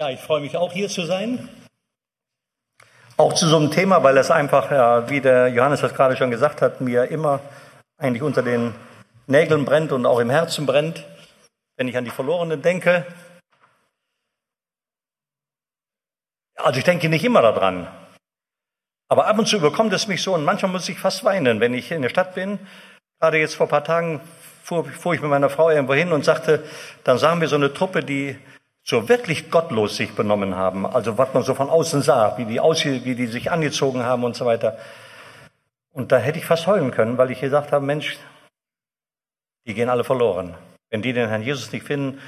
Ja, ich freue mich auch hier zu sein. Auch zu so einem Thema, weil es einfach, wie der Johannes das gerade schon gesagt hat, mir immer eigentlich unter den Nägeln brennt und auch im Herzen brennt, wenn ich an die Verlorenen denke. Also ich denke nicht immer daran. Aber ab und zu überkommt es mich so und manchmal muss ich fast weinen, wenn ich in der Stadt bin. Gerade jetzt vor ein paar Tagen fuhr, fuhr ich mit meiner Frau irgendwo hin und sagte, dann sahen wir so eine Truppe, die so wirklich gottlos sich benommen haben, also was man so von außen sah, wie die, aussie wie die sich angezogen haben und so weiter. Und da hätte ich fast heulen können, weil ich gesagt habe, Mensch, die gehen alle verloren. Wenn die den Herrn Jesus nicht finden,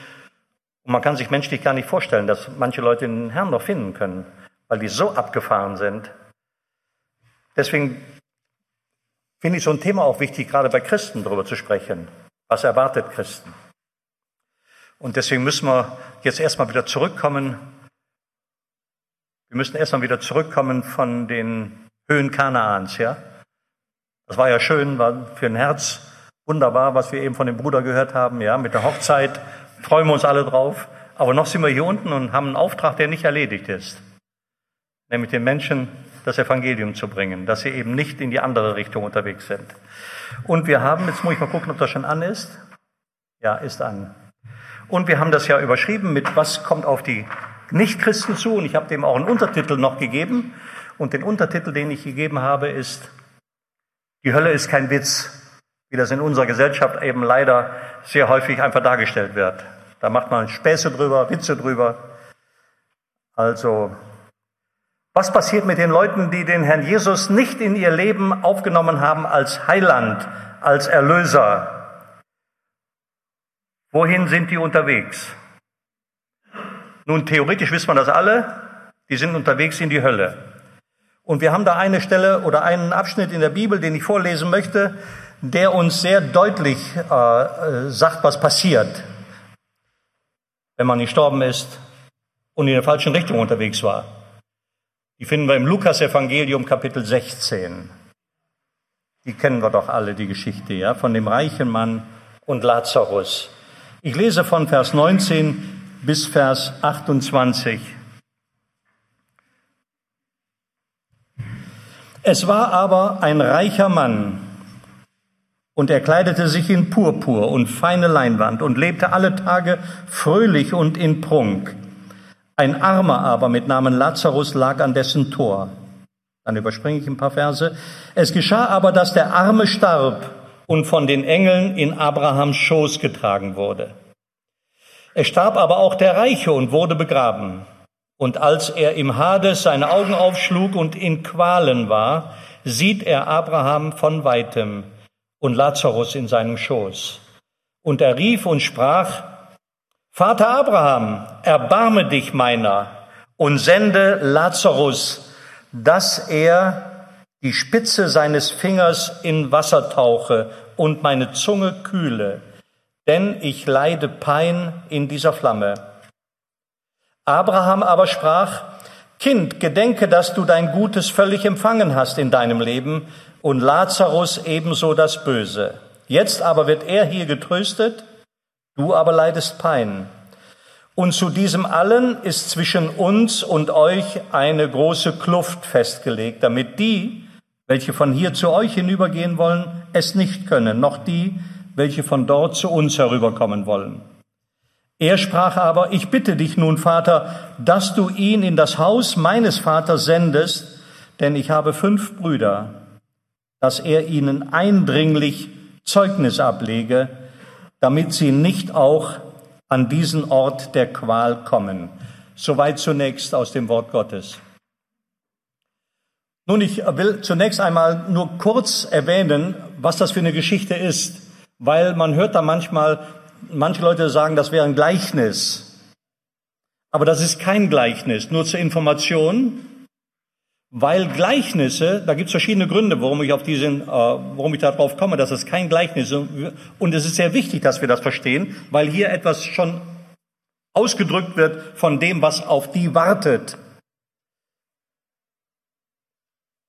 und man kann sich menschlich gar nicht vorstellen, dass manche Leute den Herrn noch finden können, weil die so abgefahren sind. Deswegen finde ich so ein Thema auch wichtig, gerade bei Christen darüber zu sprechen. Was erwartet Christen? Und deswegen müssen wir jetzt erstmal wieder zurückkommen. Wir müssen erstmal wieder zurückkommen von den Höhen Kanaans, ja? Das war ja schön, war für ein Herz wunderbar, was wir eben von dem Bruder gehört haben, ja, mit der Hochzeit. Freuen wir uns alle drauf. Aber noch sind wir hier unten und haben einen Auftrag, der nicht erledigt ist. Nämlich den Menschen das Evangelium zu bringen, dass sie eben nicht in die andere Richtung unterwegs sind. Und wir haben, jetzt muss ich mal gucken, ob das schon an ist. Ja, ist an. Und wir haben das ja überschrieben mit Was kommt auf die Nichtchristen zu? Und ich habe dem auch einen Untertitel noch gegeben. Und den Untertitel, den ich gegeben habe, ist Die Hölle ist kein Witz, wie das in unserer Gesellschaft eben leider sehr häufig einfach dargestellt wird. Da macht man Späße drüber, Witze drüber. Also, was passiert mit den Leuten, die den Herrn Jesus nicht in ihr Leben aufgenommen haben als Heiland, als Erlöser? Wohin sind die unterwegs? Nun, theoretisch wissen wir das alle. Die sind unterwegs in die Hölle. Und wir haben da eine Stelle oder einen Abschnitt in der Bibel, den ich vorlesen möchte, der uns sehr deutlich äh, äh sagt, was passiert, wenn man gestorben ist und in der falschen Richtung unterwegs war. Die finden wir im Lukas-Evangelium Kapitel 16. Die kennen wir doch alle, die Geschichte, ja, von dem reichen Mann und Lazarus. Ich lese von Vers 19 bis Vers 28. Es war aber ein reicher Mann, und er kleidete sich in Purpur und feine Leinwand und lebte alle Tage fröhlich und in Prunk. Ein Armer aber mit Namen Lazarus lag an dessen Tor. Dann überspringe ich ein paar Verse. Es geschah aber, dass der Arme starb und von den Engeln in Abrahams Schoß getragen wurde. Es starb aber auch der Reiche und wurde begraben. Und als er im Hades seine Augen aufschlug und in Qualen war, sieht er Abraham von weitem und Lazarus in seinem Schoß. Und er rief und sprach, Vater Abraham, erbarme dich meiner und sende Lazarus, dass er die Spitze seines Fingers in Wasser tauche und meine Zunge kühle, denn ich leide Pein in dieser Flamme. Abraham aber sprach, Kind, gedenke, dass du dein Gutes völlig empfangen hast in deinem Leben und Lazarus ebenso das Böse. Jetzt aber wird er hier getröstet, du aber leidest Pein. Und zu diesem allen ist zwischen uns und euch eine große Kluft festgelegt, damit die, welche von hier zu euch hinübergehen wollen, es nicht können, noch die, welche von dort zu uns herüberkommen wollen. Er sprach aber, ich bitte dich nun, Vater, dass du ihn in das Haus meines Vaters sendest, denn ich habe fünf Brüder, dass er ihnen eindringlich Zeugnis ablege, damit sie nicht auch an diesen Ort der Qual kommen. Soweit zunächst aus dem Wort Gottes. Nun, ich will zunächst einmal nur kurz erwähnen, was das für eine Geschichte ist, weil man hört da manchmal, manche Leute sagen, das wäre ein Gleichnis. Aber das ist kein Gleichnis, nur zur Information, weil Gleichnisse, da gibt es verschiedene Gründe, warum ich auf diesen, äh, warum ich darauf komme, dass es kein Gleichnis ist. Und es ist sehr wichtig, dass wir das verstehen, weil hier etwas schon ausgedrückt wird von dem, was auf die wartet.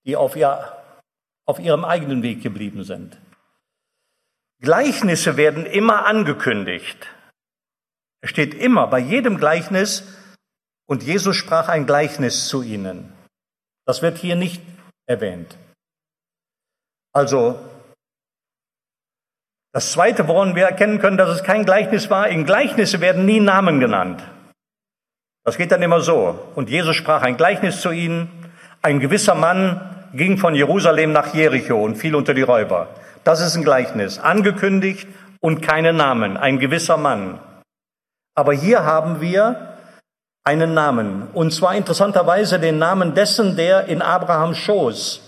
Die auf, ihr, auf ihrem eigenen Weg geblieben sind. Gleichnisse werden immer angekündigt. Es steht immer bei jedem Gleichnis Und Jesus sprach ein Gleichnis zu ihnen. Das wird hier nicht erwähnt. Also, das Zweite, woran wir erkennen können, dass es kein Gleichnis war, in Gleichnisse werden nie Namen genannt. Das geht dann immer so. Und Jesus sprach ein Gleichnis zu ihnen. Ein gewisser Mann ging von Jerusalem nach Jericho und fiel unter die Räuber. Das ist ein Gleichnis. Angekündigt und keine Namen. Ein gewisser Mann. Aber hier haben wir einen Namen. Und zwar interessanterweise den Namen dessen, der in Abrahams Schoß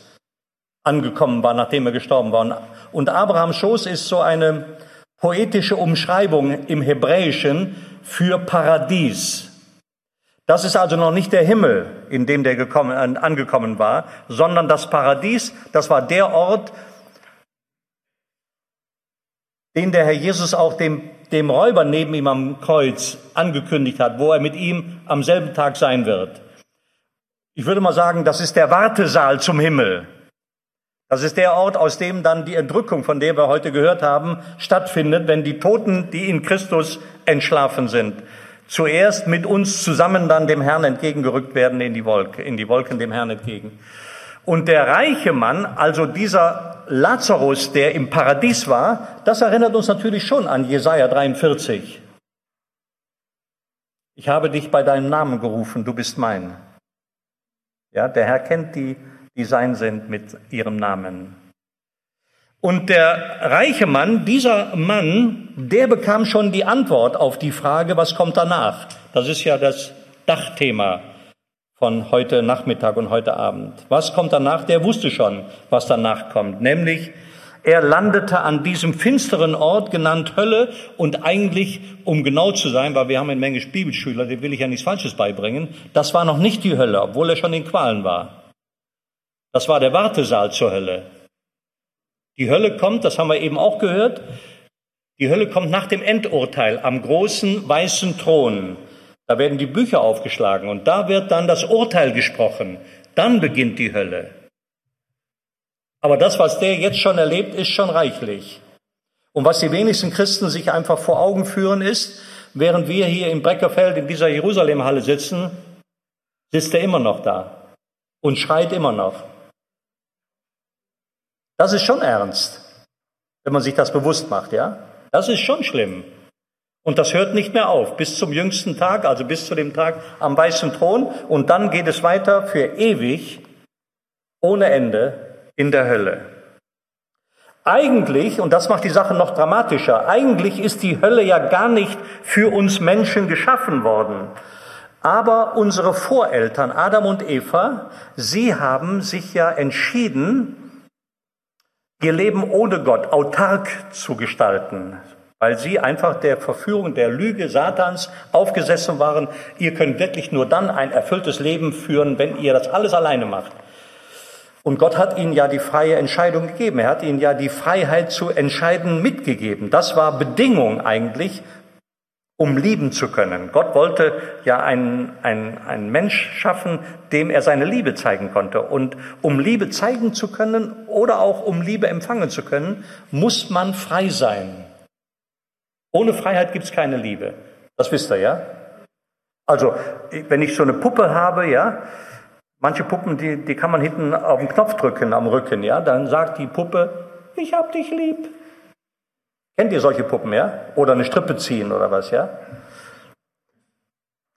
angekommen war, nachdem er gestorben war. Und Abrahams Schoß ist so eine poetische Umschreibung im Hebräischen für Paradies. Das ist also noch nicht der Himmel, in dem der gekommen, angekommen war, sondern das Paradies, das war der Ort, den der Herr Jesus auch dem, dem Räuber neben ihm am Kreuz angekündigt hat, wo er mit ihm am selben Tag sein wird. Ich würde mal sagen, das ist der Wartesaal zum Himmel. Das ist der Ort, aus dem dann die Entrückung, von der wir heute gehört haben, stattfindet, wenn die Toten, die in Christus entschlafen sind, zuerst mit uns zusammen dann dem Herrn entgegengerückt werden in die Wolke, in die Wolken dem Herrn entgegen. Und der reiche Mann, also dieser Lazarus, der im Paradies war, das erinnert uns natürlich schon an Jesaja 43. Ich habe dich bei deinem Namen gerufen, du bist mein. Ja, der Herr kennt die, die sein sind mit ihrem Namen. Und der reiche Mann, dieser Mann, der bekam schon die Antwort auf die Frage, was kommt danach? Das ist ja das Dachthema von heute Nachmittag und heute Abend. Was kommt danach? Der wusste schon, was danach kommt. Nämlich, er landete an diesem finsteren Ort, genannt Hölle, und eigentlich, um genau zu sein, weil wir haben eine Menge Bibelschüler, dem will ich ja nichts Falsches beibringen, das war noch nicht die Hölle, obwohl er schon in Qualen war. Das war der Wartesaal zur Hölle. Die Hölle kommt, das haben wir eben auch gehört, die Hölle kommt nach dem Endurteil am großen weißen Thron. Da werden die Bücher aufgeschlagen und da wird dann das Urteil gesprochen. Dann beginnt die Hölle. Aber das, was der jetzt schon erlebt, ist schon reichlich. Und was die wenigsten Christen sich einfach vor Augen führen, ist, während wir hier im Breckerfeld in dieser Jerusalemhalle sitzen, sitzt er immer noch da und schreit immer noch. Das ist schon ernst, wenn man sich das bewusst macht, ja? Das ist schon schlimm. Und das hört nicht mehr auf bis zum jüngsten Tag, also bis zu dem Tag am weißen Thron. Und dann geht es weiter für ewig, ohne Ende, in der Hölle. Eigentlich, und das macht die Sache noch dramatischer, eigentlich ist die Hölle ja gar nicht für uns Menschen geschaffen worden. Aber unsere Voreltern, Adam und Eva, sie haben sich ja entschieden, ihr Leben ohne Gott autark zu gestalten weil sie einfach der Verführung, der Lüge Satans aufgesessen waren. Ihr könnt wirklich nur dann ein erfülltes Leben führen, wenn ihr das alles alleine macht. Und Gott hat ihnen ja die freie Entscheidung gegeben. Er hat ihnen ja die Freiheit zu entscheiden mitgegeben. Das war Bedingung eigentlich, um lieben zu können. Gott wollte ja einen, einen, einen Mensch schaffen, dem er seine Liebe zeigen konnte. Und um Liebe zeigen zu können oder auch um Liebe empfangen zu können, muss man frei sein. Ohne Freiheit gibt es keine Liebe. Das wisst ihr, ja? Also, wenn ich so eine Puppe habe, ja, manche Puppen, die, die kann man hinten auf den Knopf drücken am Rücken, ja, dann sagt die Puppe, ich hab dich lieb. Kennt ihr solche Puppen, ja? Oder eine Strippe ziehen oder was, ja?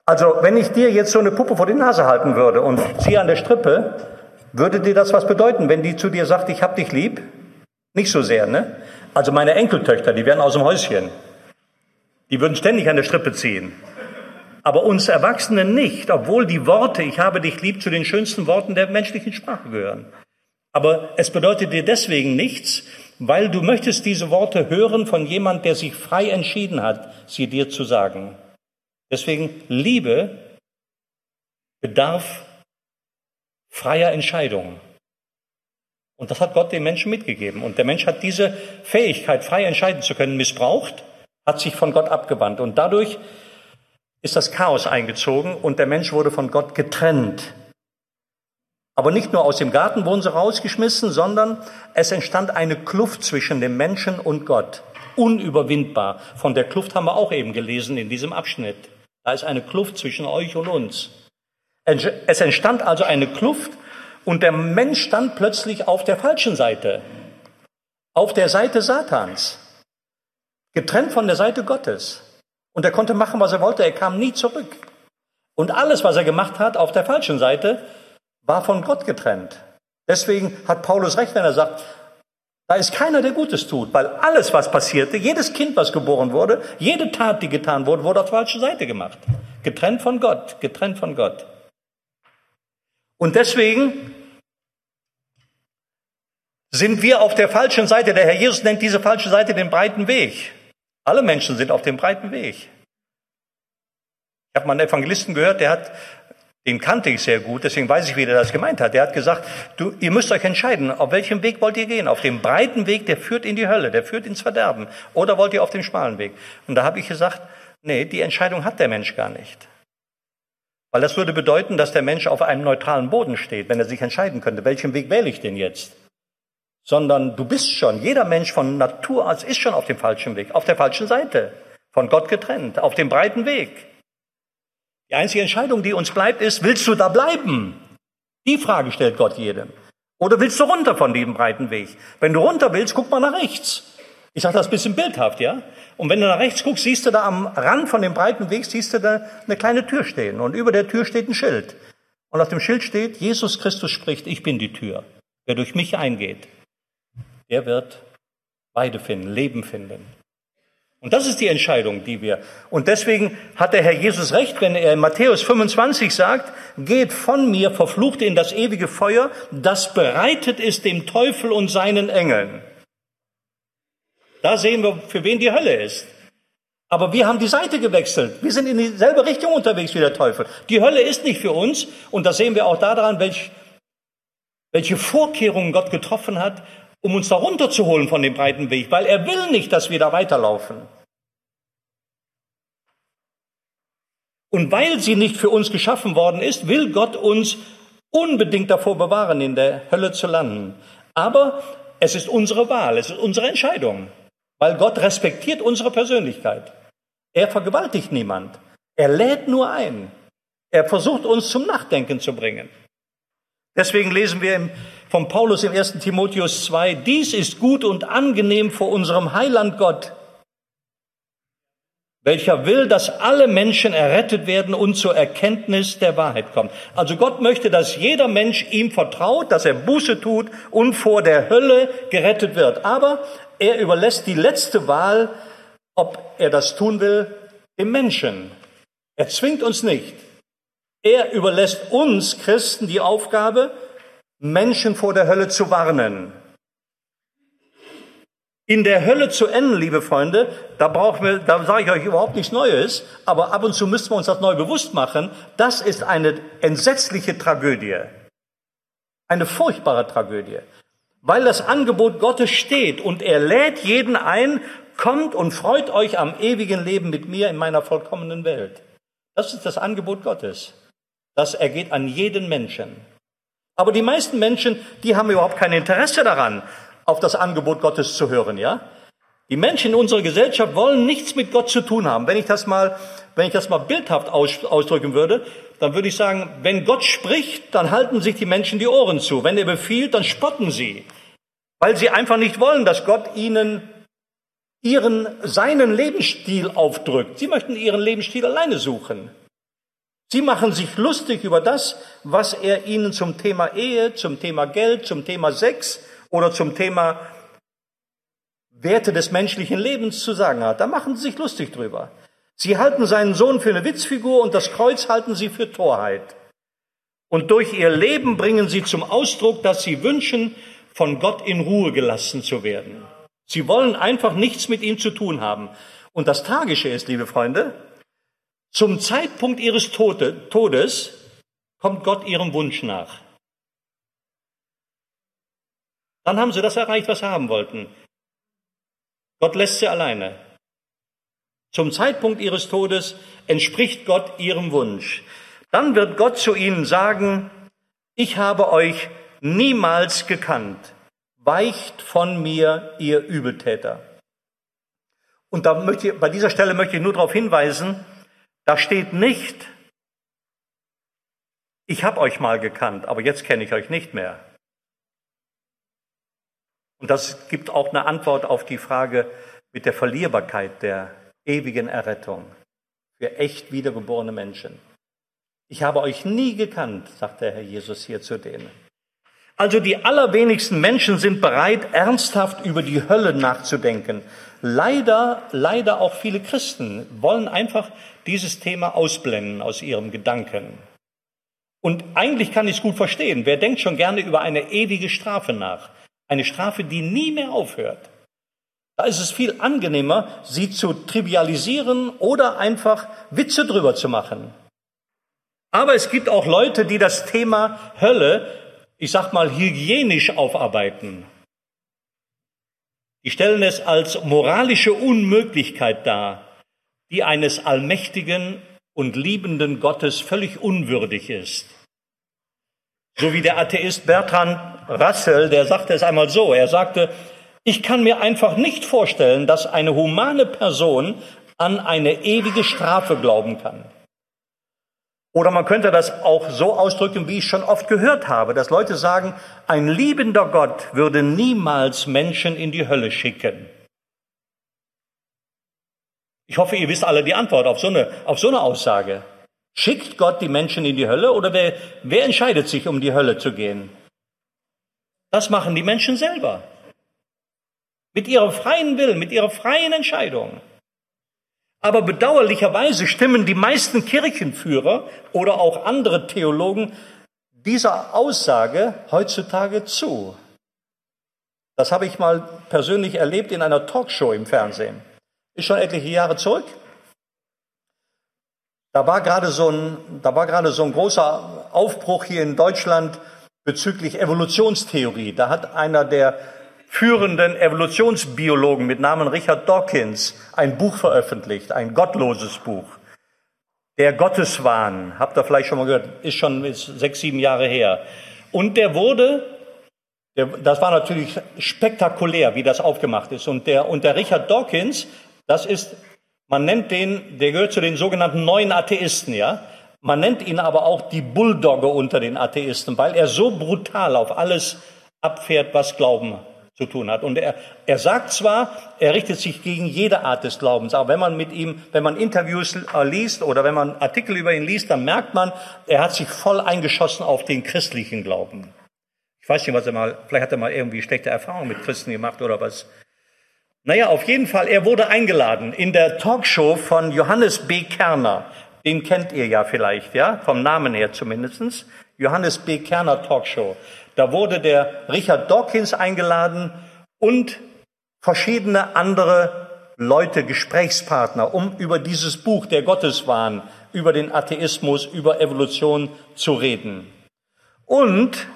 Also, wenn ich dir jetzt so eine Puppe vor die Nase halten würde und ziehe an der Strippe, würde dir das was bedeuten, wenn die zu dir sagt, ich hab dich lieb? Nicht so sehr, ne? Also meine Enkeltöchter, die wären aus dem Häuschen. Die würden ständig an der Strippe ziehen. Aber uns Erwachsenen nicht, obwohl die Worte, ich habe dich lieb, zu den schönsten Worten der menschlichen Sprache gehören. Aber es bedeutet dir deswegen nichts, weil du möchtest diese Worte hören von jemand, der sich frei entschieden hat, sie dir zu sagen. Deswegen Liebe bedarf freier Entscheidung. Und das hat Gott dem Menschen mitgegeben. Und der Mensch hat diese Fähigkeit, frei entscheiden zu können, missbraucht hat sich von Gott abgewandt. Und dadurch ist das Chaos eingezogen und der Mensch wurde von Gott getrennt. Aber nicht nur aus dem Garten wurden sie rausgeschmissen, sondern es entstand eine Kluft zwischen dem Menschen und Gott. Unüberwindbar. Von der Kluft haben wir auch eben gelesen in diesem Abschnitt. Da ist eine Kluft zwischen euch und uns. Es entstand also eine Kluft und der Mensch stand plötzlich auf der falschen Seite, auf der Seite Satans, getrennt von der Seite Gottes. Und er konnte machen, was er wollte, er kam nie zurück. Und alles, was er gemacht hat auf der falschen Seite, war von Gott getrennt. Deswegen hat Paulus recht, wenn er sagt, da ist keiner, der Gutes tut, weil alles, was passierte, jedes Kind, was geboren wurde, jede Tat, die getan wurde, wurde auf der falschen Seite gemacht. Getrennt von Gott, getrennt von Gott. Und deswegen sind wir auf der falschen Seite. Der Herr Jesus nennt diese falsche Seite den breiten Weg. Alle Menschen sind auf dem breiten Weg. Ich habe mal einen Evangelisten gehört, der hat, den kannte ich sehr gut, deswegen weiß ich, wie der das gemeint hat. Der hat gesagt, du, ihr müsst euch entscheiden, auf welchem Weg wollt ihr gehen? Auf dem breiten Weg, der führt in die Hölle, der führt ins Verderben. Oder wollt ihr auf dem schmalen Weg? Und da habe ich gesagt, nee, die Entscheidung hat der Mensch gar nicht. Weil das würde bedeuten, dass der Mensch auf einem neutralen Boden steht, wenn er sich entscheiden könnte, welchen Weg wähle ich denn jetzt? Sondern du bist schon, jeder Mensch von Natur aus ist schon auf dem falschen Weg, auf der falschen Seite, von Gott getrennt, auf dem breiten Weg. Die einzige Entscheidung, die uns bleibt, ist, willst du da bleiben? Die Frage stellt Gott jedem. Oder willst du runter von diesem breiten Weg? Wenn du runter willst, guck mal nach rechts. Ich sage das ein bisschen bildhaft, ja? Und wenn du nach rechts guckst, siehst du da am Rand von dem breiten Weg, siehst du da eine kleine Tür stehen. Und über der Tür steht ein Schild. Und auf dem Schild steht, Jesus Christus spricht, ich bin die Tür. Wer durch mich eingeht, der wird Weide finden, Leben finden. Und das ist die Entscheidung, die wir. Und deswegen hat der Herr Jesus recht, wenn er in Matthäus 25 sagt, geht von mir, verflucht in das ewige Feuer, das bereitet ist dem Teufel und seinen Engeln. Da sehen wir, für wen die Hölle ist. Aber wir haben die Seite gewechselt. Wir sind in dieselbe Richtung unterwegs wie der Teufel. Die Hölle ist nicht für uns. Und das sehen wir auch daran, welch, welche Vorkehrungen Gott getroffen hat, um uns da runterzuholen von dem breiten Weg, weil er will nicht, dass wir da weiterlaufen. Und weil sie nicht für uns geschaffen worden ist, will Gott uns unbedingt davor bewahren, in der Hölle zu landen. Aber es ist unsere Wahl, es ist unsere Entscheidung. Weil Gott respektiert unsere Persönlichkeit. Er vergewaltigt niemand. Er lädt nur ein. Er versucht uns zum Nachdenken zu bringen. Deswegen lesen wir im, von Paulus im 1. Timotheus 2, dies ist gut und angenehm vor unserem Heiland Gott, welcher will, dass alle Menschen errettet werden und zur Erkenntnis der Wahrheit kommen. Also Gott möchte, dass jeder Mensch ihm vertraut, dass er Buße tut und vor der Hölle gerettet wird. Aber er überlässt die letzte Wahl, ob er das tun will, dem Menschen. Er zwingt uns nicht. Er überlässt uns Christen die Aufgabe, Menschen vor der Hölle zu warnen. In der Hölle zu enden, liebe Freunde, da brauchen wir, da sage ich euch überhaupt nichts Neues, aber ab und zu müssen wir uns das neu bewusst machen. Das ist eine entsetzliche Tragödie. Eine furchtbare Tragödie weil das Angebot Gottes steht und er lädt jeden ein, kommt und freut euch am ewigen Leben mit mir in meiner vollkommenen Welt. Das ist das Angebot Gottes. Das ergeht an jeden Menschen. Aber die meisten Menschen, die haben überhaupt kein Interesse daran, auf das Angebot Gottes zu hören, ja? Die Menschen in unserer Gesellschaft wollen nichts mit Gott zu tun haben. Wenn ich das mal, wenn ich das mal bildhaft ausdrücken würde, dann würde ich sagen, wenn Gott spricht, dann halten sich die Menschen die Ohren zu. Wenn er befiehlt, dann spotten sie. Weil sie einfach nicht wollen, dass Gott ihnen ihren, seinen Lebensstil aufdrückt. Sie möchten ihren Lebensstil alleine suchen. Sie machen sich lustig über das, was er ihnen zum Thema Ehe, zum Thema Geld, zum Thema Sex oder zum Thema Werte des menschlichen Lebens zu sagen hat. Da machen sie sich lustig drüber. Sie halten seinen Sohn für eine Witzfigur und das Kreuz halten sie für Torheit. Und durch ihr Leben bringen sie zum Ausdruck, dass sie wünschen, von Gott in Ruhe gelassen zu werden. Sie wollen einfach nichts mit ihm zu tun haben. Und das Tragische ist, liebe Freunde, zum Zeitpunkt ihres Todes kommt Gott ihrem Wunsch nach. Dann haben sie das erreicht, was sie haben wollten. Gott lässt sie alleine. Zum Zeitpunkt ihres Todes entspricht Gott ihrem Wunsch. Dann wird Gott zu ihnen sagen, ich habe euch niemals gekannt. Weicht von mir, ihr Übeltäter. Und da möchte ich, bei dieser Stelle möchte ich nur darauf hinweisen, Da steht nicht, ich habe euch mal gekannt, aber jetzt kenne ich euch nicht mehr. Und das gibt auch eine Antwort auf die Frage mit der Verlierbarkeit der ewigen Errettung für echt wiedergeborene Menschen. Ich habe euch nie gekannt, sagt der Herr Jesus hier zu denen. Also die allerwenigsten Menschen sind bereit, ernsthaft über die Hölle nachzudenken. Leider, leider auch viele Christen wollen einfach dieses Thema ausblenden aus ihrem Gedanken. Und eigentlich kann ich es gut verstehen. Wer denkt schon gerne über eine ewige Strafe nach? Eine Strafe, die nie mehr aufhört. Da ist es viel angenehmer, sie zu trivialisieren oder einfach Witze drüber zu machen. Aber es gibt auch Leute, die das Thema Hölle, ich sag mal, hygienisch aufarbeiten. Die stellen es als moralische Unmöglichkeit dar, die eines allmächtigen und liebenden Gottes völlig unwürdig ist. So wie der Atheist Bertrand Russell, der sagte es einmal so, er sagte, ich kann mir einfach nicht vorstellen, dass eine humane Person an eine ewige Strafe glauben kann. Oder man könnte das auch so ausdrücken, wie ich schon oft gehört habe, dass Leute sagen, ein liebender Gott würde niemals Menschen in die Hölle schicken. Ich hoffe, ihr wisst alle die Antwort auf so eine, auf so eine Aussage. Schickt Gott die Menschen in die Hölle oder wer, wer entscheidet sich, um die Hölle zu gehen? Das machen die Menschen selber. Mit ihrem freien Willen, mit ihrer freien Entscheidung. Aber bedauerlicherweise stimmen die meisten Kirchenführer oder auch andere Theologen dieser Aussage heutzutage zu. Das habe ich mal persönlich erlebt in einer Talkshow im Fernsehen. Ist schon etliche Jahre zurück. Da war gerade so ein, da war gerade so ein großer Aufbruch hier in Deutschland bezüglich Evolutionstheorie. Da hat einer der führenden Evolutionsbiologen mit Namen Richard Dawkins ein Buch veröffentlicht, ein gottloses Buch. Der Gotteswahn, habt ihr vielleicht schon mal gehört, ist schon sechs, sieben Jahre her. Und der wurde, der, das war natürlich spektakulär, wie das aufgemacht ist. Und der, und der Richard Dawkins, das ist, man nennt den, der gehört zu den sogenannten neuen Atheisten, ja. Man nennt ihn aber auch die Bulldogge unter den Atheisten, weil er so brutal auf alles abfährt, was Glauben zu tun hat. Und er, er sagt zwar, er richtet sich gegen jede Art des Glaubens, aber wenn man mit ihm, wenn man Interviews äh, liest oder wenn man Artikel über ihn liest, dann merkt man, er hat sich voll eingeschossen auf den christlichen Glauben. Ich weiß nicht, was er mal, vielleicht hat er mal irgendwie schlechte Erfahrungen mit Christen gemacht oder was. Naja, auf jeden Fall, er wurde eingeladen in der Talkshow von Johannes B. Kerner. Den kennt ihr ja vielleicht, ja, vom Namen her zumindestens. Johannes B. Kerner Talkshow. Da wurde der Richard Dawkins eingeladen und verschiedene andere Leute, Gesprächspartner, um über dieses Buch der Gotteswahn, über den Atheismus, über Evolution zu reden. Und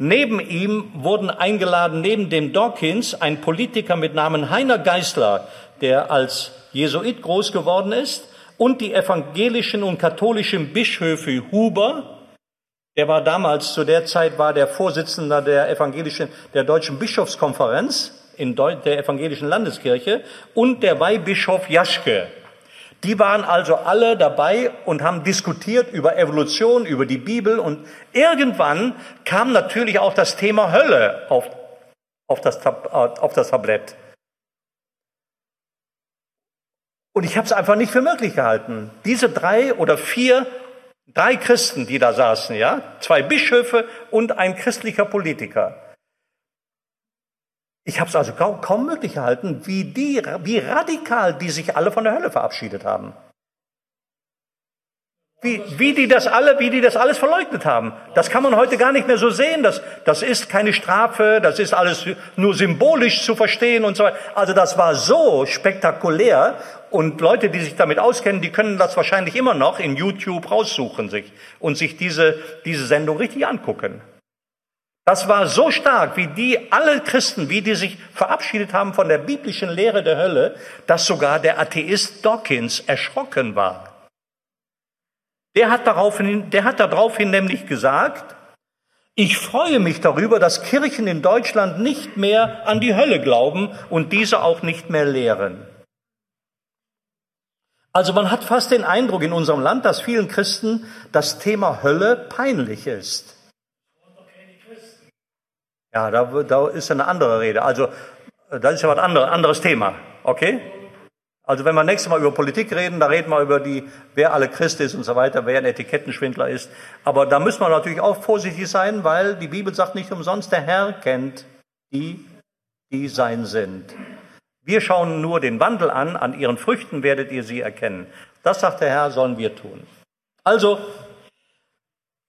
neben ihm wurden eingeladen, neben dem Dawkins, ein Politiker mit Namen Heiner Geißler, der als Jesuit groß geworden ist, und die evangelischen und katholischen Bischöfe Huber, der war damals, zu der Zeit war der Vorsitzender der evangelischen, der deutschen Bischofskonferenz in der evangelischen Landeskirche und der Weihbischof Jaschke. Die waren also alle dabei und haben diskutiert über Evolution, über die Bibel und irgendwann kam natürlich auch das Thema Hölle auf, auf, das, auf das Tablett. Und ich habe es einfach nicht für möglich gehalten. Diese drei oder vier Drei Christen, die da saßen, ja? Zwei Bischöfe und ein christlicher Politiker. Ich habe es also kaum, kaum möglich gehalten, wie, die, wie radikal die sich alle von der Hölle verabschiedet haben. Wie, wie die das alle, wie die das alles verleugnet haben. Das kann man heute gar nicht mehr so sehen. Das, das ist keine Strafe, das ist alles nur symbolisch zu verstehen und so weiter. Also das war so spektakulär und Leute, die sich damit auskennen, die können das wahrscheinlich immer noch in YouTube raussuchen sich und sich diese, diese Sendung richtig angucken. Das war so stark, wie die, alle Christen, wie die sich verabschiedet haben von der biblischen Lehre der Hölle, dass sogar der Atheist Dawkins erschrocken war. Der hat daraufhin, der hat daraufhin nämlich gesagt, ich freue mich darüber, dass Kirchen in Deutschland nicht mehr an die Hölle glauben und diese auch nicht mehr lehren. Also man hat fast den Eindruck in unserem Land, dass vielen Christen das Thema Hölle peinlich ist. Ja, da, da ist eine andere Rede. Also das ist ja was anderes, anderes Thema. Okay? Also wenn wir nächstes Mal über Politik reden, da reden wir über die, wer alle Christ ist und so weiter, wer ein Etikettenschwindler ist. Aber da müssen wir natürlich auch vorsichtig sein, weil die Bibel sagt nicht umsonst, der Herr kennt die, die sein sind. Wir schauen nur den Wandel an, an ihren Früchten werdet ihr sie erkennen. Das sagt der Herr, sollen wir tun. Also,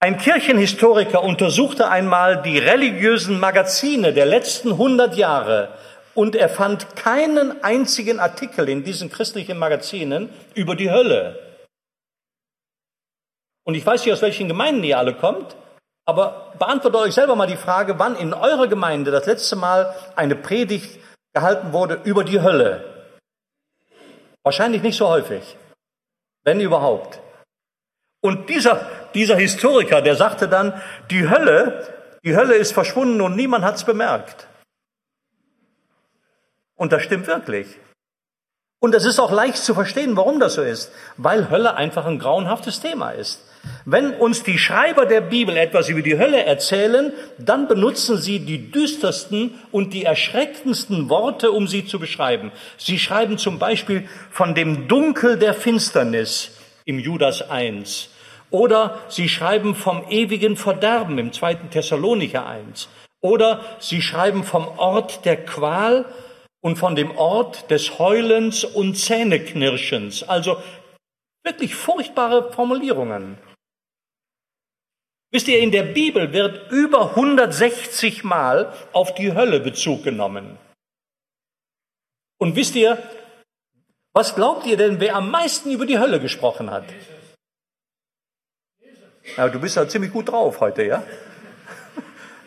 ein Kirchenhistoriker untersuchte einmal die religiösen Magazine der letzten 100 Jahre und er fand keinen einzigen Artikel in diesen christlichen Magazinen über die Hölle. Und ich weiß nicht, aus welchen Gemeinden ihr alle kommt, aber beantwortet euch selber mal die Frage, wann in eurer Gemeinde das letzte Mal eine Predigt gehalten wurde über die Hölle. Wahrscheinlich nicht so häufig, wenn überhaupt. Und dieser, dieser Historiker, der sagte dann, die Hölle, die Hölle ist verschwunden und niemand hat es bemerkt. Und das stimmt wirklich. Und es ist auch leicht zu verstehen, warum das so ist, weil Hölle einfach ein grauenhaftes Thema ist. Wenn uns die Schreiber der Bibel etwas über die Hölle erzählen, dann benutzen sie die düstersten und die erschreckendsten Worte, um sie zu beschreiben. Sie schreiben zum Beispiel von dem Dunkel der Finsternis im Judas 1. Oder sie schreiben vom ewigen Verderben im zweiten Thessalonicher 1. Oder sie schreiben vom Ort der Qual und von dem Ort des Heulens und Zähneknirschens. Also wirklich furchtbare Formulierungen. Wisst ihr, in der Bibel wird über 160 Mal auf die Hölle Bezug genommen. Und wisst ihr, was glaubt ihr denn, wer am meisten über die Hölle gesprochen hat? Ja, du bist ja ziemlich gut drauf heute, ja?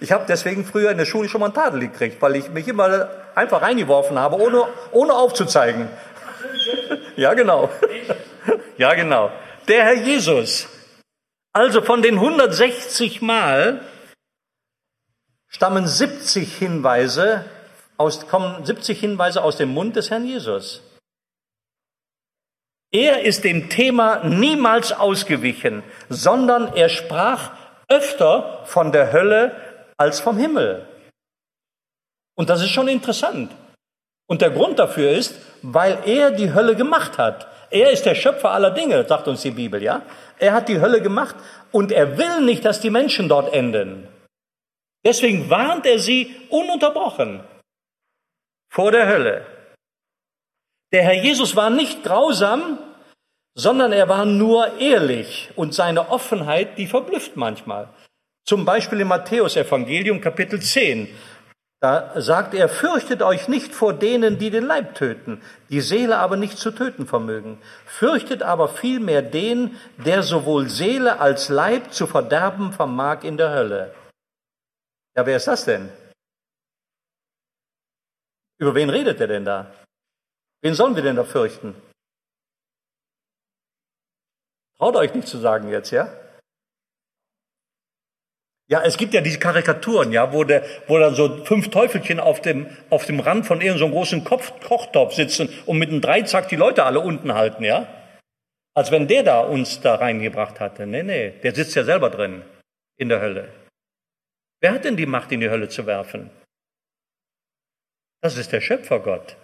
Ich habe deswegen früher in der Schule schon mal einen Tadel gekriegt, weil ich mich immer einfach reingeworfen habe, ohne, ohne aufzuzeigen. Ja, genau. Ja, genau. Der Herr Jesus. Also von den 160 Mal stammen 70 Hinweise aus, kommen 70 Hinweise aus dem Mund des Herrn Jesus. Er ist dem Thema niemals ausgewichen, sondern er sprach öfter von der Hölle als vom Himmel. Und das ist schon interessant. Und der Grund dafür ist, weil er die Hölle gemacht hat. Er ist der Schöpfer aller Dinge, sagt uns die Bibel, ja? Er hat die Hölle gemacht und er will nicht, dass die Menschen dort enden. Deswegen warnt er sie ununterbrochen vor der Hölle. Der Herr Jesus war nicht grausam, sondern er war nur ehrlich und seine Offenheit, die verblüfft manchmal. Zum Beispiel im Matthäusevangelium Kapitel 10. Da sagt er, fürchtet euch nicht vor denen, die den Leib töten, die Seele aber nicht zu töten vermögen. Fürchtet aber vielmehr den, der sowohl Seele als Leib zu verderben vermag in der Hölle. Ja, wer ist das denn? Über wen redet er denn da? Wen sollen wir denn da fürchten? Traut euch nicht zu sagen jetzt, ja? Ja, es gibt ja diese Karikaturen, ja, wo, der, wo dann so fünf Teufelchen auf dem, auf dem Rand von irgendeinem so großen Kopf, Kochtopf sitzen und mit einem Dreizack die Leute alle unten halten, ja? Als wenn der da uns da reingebracht hatte. Nee, nee, der sitzt ja selber drin in der Hölle. Wer hat denn die Macht, in die Hölle zu werfen? Das ist der Schöpfergott.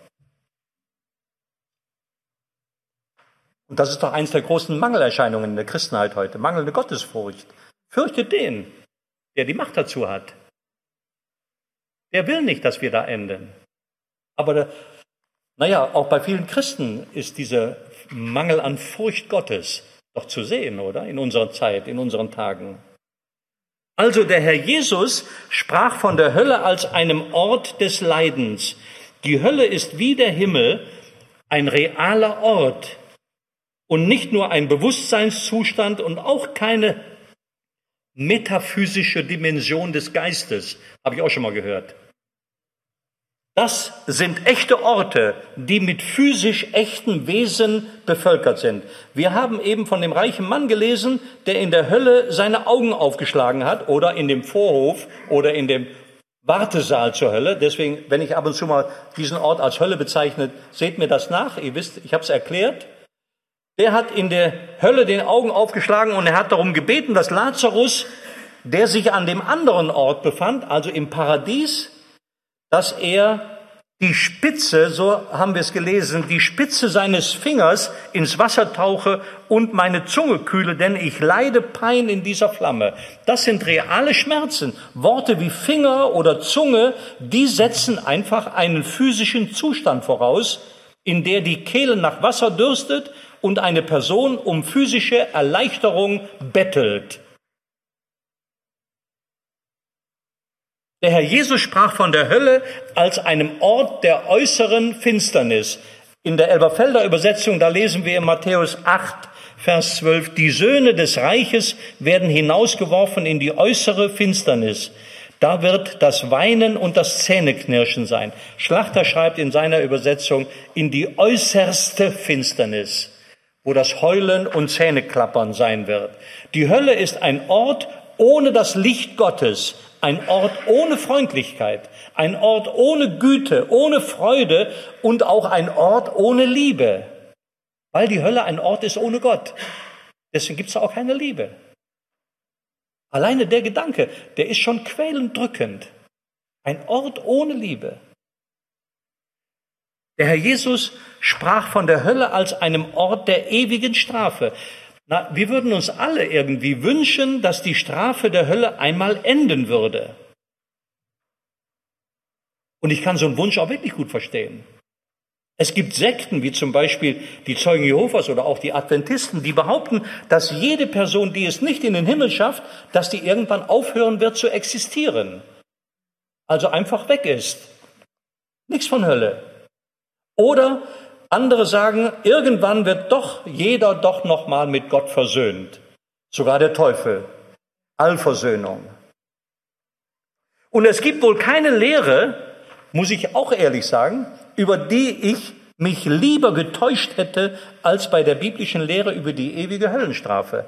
Und das ist doch eins der großen Mangelerscheinungen in der Christenheit heute, mangelnde Gottesfurcht. Fürchtet den, der die Macht dazu hat. Der will nicht, dass wir da enden. Aber naja, auch bei vielen Christen ist dieser Mangel an Furcht Gottes doch zu sehen, oder? In unserer Zeit, in unseren Tagen. Also der Herr Jesus sprach von der Hölle als einem Ort des Leidens. Die Hölle ist wie der Himmel ein realer Ort und nicht nur ein Bewusstseinszustand und auch keine metaphysische Dimension des Geistes. Habe ich auch schon mal gehört. Das sind echte Orte, die mit physisch echten Wesen bevölkert sind. Wir haben eben von dem reichen Mann gelesen, der in der Hölle seine Augen aufgeschlagen hat oder in dem Vorhof oder in dem Wartesaal zur Hölle. Deswegen, wenn ich ab und zu mal diesen Ort als Hölle bezeichne, seht mir das nach. Ihr wisst, ich habe es erklärt. Der hat in der Hölle den Augen aufgeschlagen und er hat darum gebeten, dass Lazarus, der sich an dem anderen Ort befand, also im Paradies, dass er die Spitze, so haben wir es gelesen, die Spitze seines Fingers ins Wasser tauche und meine Zunge kühle, denn ich leide Pein in dieser Flamme. Das sind reale Schmerzen. Worte wie Finger oder Zunge, die setzen einfach einen physischen Zustand voraus, in der die Kehle nach Wasser dürstet und eine Person um physische Erleichterung bettelt. Der Herr Jesus sprach von der Hölle als einem Ort der äußeren Finsternis. In der Elberfelder Übersetzung, da lesen wir in Matthäus 8, Vers 12, die Söhne des Reiches werden hinausgeworfen in die äußere Finsternis. Da wird das Weinen und das Zähneknirschen sein. Schlachter schreibt in seiner Übersetzung in die äußerste Finsternis, wo das Heulen und Zähneklappern sein wird. Die Hölle ist ein Ort ohne das Licht Gottes, ein Ort ohne Freundlichkeit, ein Ort ohne Güte, ohne Freude und auch ein Ort ohne Liebe, weil die Hölle ein Ort ist ohne Gott. Deswegen gibt es auch keine Liebe. Alleine der Gedanke, der ist schon quälend drückend. Ein Ort ohne Liebe. Der Herr Jesus sprach von der Hölle als einem Ort der ewigen Strafe. Na, wir würden uns alle irgendwie wünschen, dass die Strafe der Hölle einmal enden würde. Und ich kann so einen Wunsch auch wirklich gut verstehen. Es gibt Sekten, wie zum Beispiel die Zeugen Jehovas oder auch die Adventisten, die behaupten, dass jede Person, die es nicht in den Himmel schafft, dass die irgendwann aufhören wird zu existieren. Also einfach weg ist. Nichts von Hölle. Oder andere sagen, irgendwann wird doch jeder doch nochmal mit Gott versöhnt. Sogar der Teufel. Allversöhnung. Und es gibt wohl keine Lehre, muss ich auch ehrlich sagen, über die ich mich lieber getäuscht hätte, als bei der biblischen Lehre über die ewige Höllenstrafe.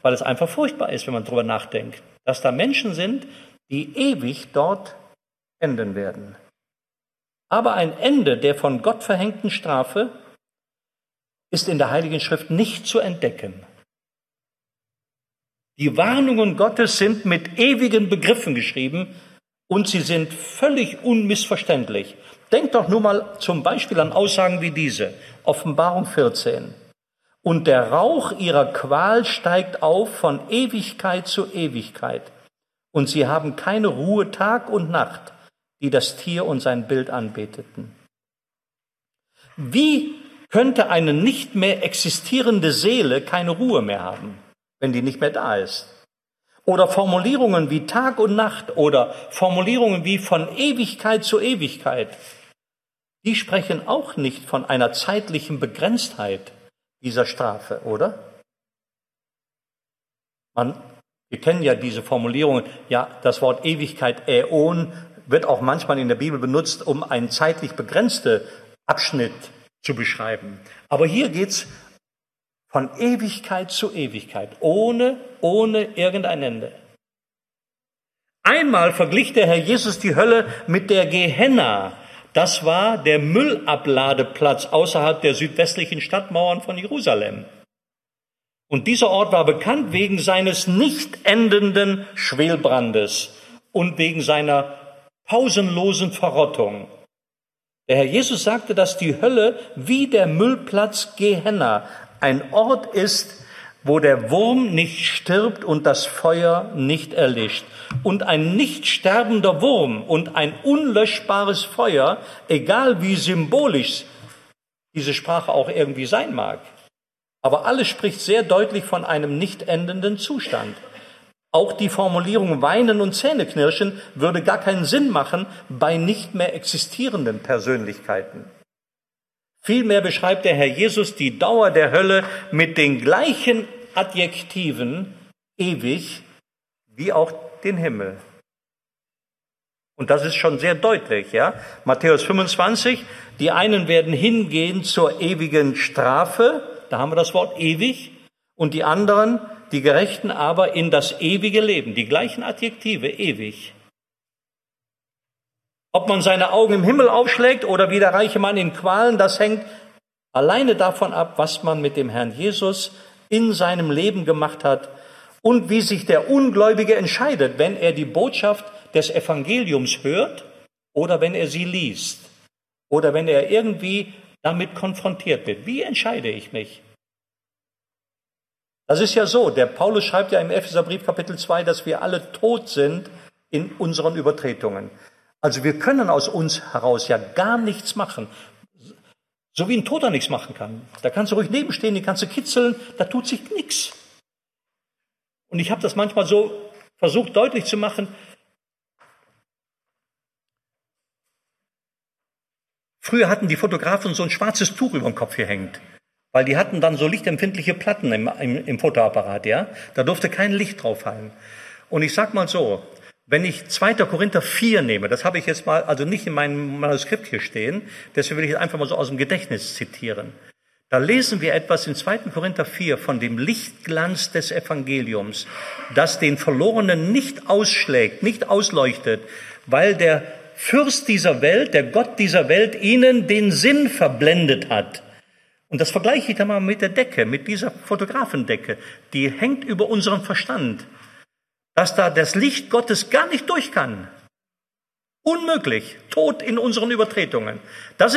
Weil es einfach furchtbar ist, wenn man darüber nachdenkt, dass da Menschen sind, die ewig dort enden werden. Aber ein Ende der von Gott verhängten Strafe ist in der Heiligen Schrift nicht zu entdecken. Die Warnungen Gottes sind mit ewigen Begriffen geschrieben und sie sind völlig unmissverständlich. Denkt doch nur mal zum Beispiel an Aussagen wie diese, Offenbarung 14. Und der Rauch ihrer Qual steigt auf von Ewigkeit zu Ewigkeit. Und sie haben keine Ruhe Tag und Nacht die das Tier und sein Bild anbeteten. Wie könnte eine nicht mehr existierende Seele keine Ruhe mehr haben, wenn die nicht mehr da ist? Oder Formulierungen wie Tag und Nacht oder Formulierungen wie von Ewigkeit zu Ewigkeit, die sprechen auch nicht von einer zeitlichen Begrenztheit dieser Strafe, oder? Man, wir kennen ja diese Formulierungen, ja, das Wort Ewigkeit, Äon, wird auch manchmal in der Bibel benutzt, um einen zeitlich begrenzten Abschnitt zu beschreiben. Aber hier geht's von Ewigkeit zu Ewigkeit, ohne, ohne irgendein Ende. Einmal verglich der Herr Jesus die Hölle mit der Gehenna. Das war der Müllabladeplatz außerhalb der südwestlichen Stadtmauern von Jerusalem. Und dieser Ort war bekannt wegen seines nicht endenden Schwelbrandes und wegen seiner pausenlosen Verrottung. Der Herr Jesus sagte, dass die Hölle wie der Müllplatz Gehenna ein Ort ist, wo der Wurm nicht stirbt und das Feuer nicht erlischt. Und ein nicht sterbender Wurm und ein unlöschbares Feuer, egal wie symbolisch diese Sprache auch irgendwie sein mag. Aber alles spricht sehr deutlich von einem nicht endenden Zustand. Auch die Formulierung Weinen und Zähneknirschen würde gar keinen Sinn machen bei nicht mehr existierenden Persönlichkeiten. Vielmehr beschreibt der Herr Jesus die Dauer der Hölle mit den gleichen Adjektiven ewig wie auch den Himmel. Und das ist schon sehr deutlich, ja. Matthäus 25, die einen werden hingehen zur ewigen Strafe, da haben wir das Wort ewig, und die anderen die Gerechten aber in das ewige Leben. Die gleichen Adjektive, ewig. Ob man seine Augen im Himmel aufschlägt oder wie der reiche Mann in Qualen, das hängt alleine davon ab, was man mit dem Herrn Jesus in seinem Leben gemacht hat und wie sich der Ungläubige entscheidet, wenn er die Botschaft des Evangeliums hört oder wenn er sie liest oder wenn er irgendwie damit konfrontiert wird. Wie entscheide ich mich? Das ist ja so, der Paulus schreibt ja im Epheserbrief Kapitel 2, dass wir alle tot sind in unseren Übertretungen. Also wir können aus uns heraus ja gar nichts machen. So wie ein Toter nichts machen kann. Da kannst du ruhig nebenstehen, die kannst du kitzeln, da tut sich nichts. Und ich habe das manchmal so versucht deutlich zu machen. Früher hatten die Fotografen so ein schwarzes Tuch über dem Kopf gehängt, weil die hatten dann so lichtempfindliche Platten im, im, im Fotoapparat, ja. Da durfte kein Licht drauf fallen. Und ich sag mal so, wenn ich 2. Korinther 4 nehme, das habe ich jetzt mal, also nicht in meinem Manuskript hier stehen, deswegen will ich einfach mal so aus dem Gedächtnis zitieren. Da lesen wir etwas in 2. Korinther 4 von dem Lichtglanz des Evangeliums, das den Verlorenen nicht ausschlägt, nicht ausleuchtet, weil der Fürst dieser Welt, der Gott dieser Welt ihnen den Sinn verblendet hat. Und das vergleiche ich dann mal mit der Decke, mit dieser Fotografendecke. Die hängt über unseren Verstand. Dass da das Licht Gottes gar nicht durch kann. Unmöglich. Tod in unseren Übertretungen. Das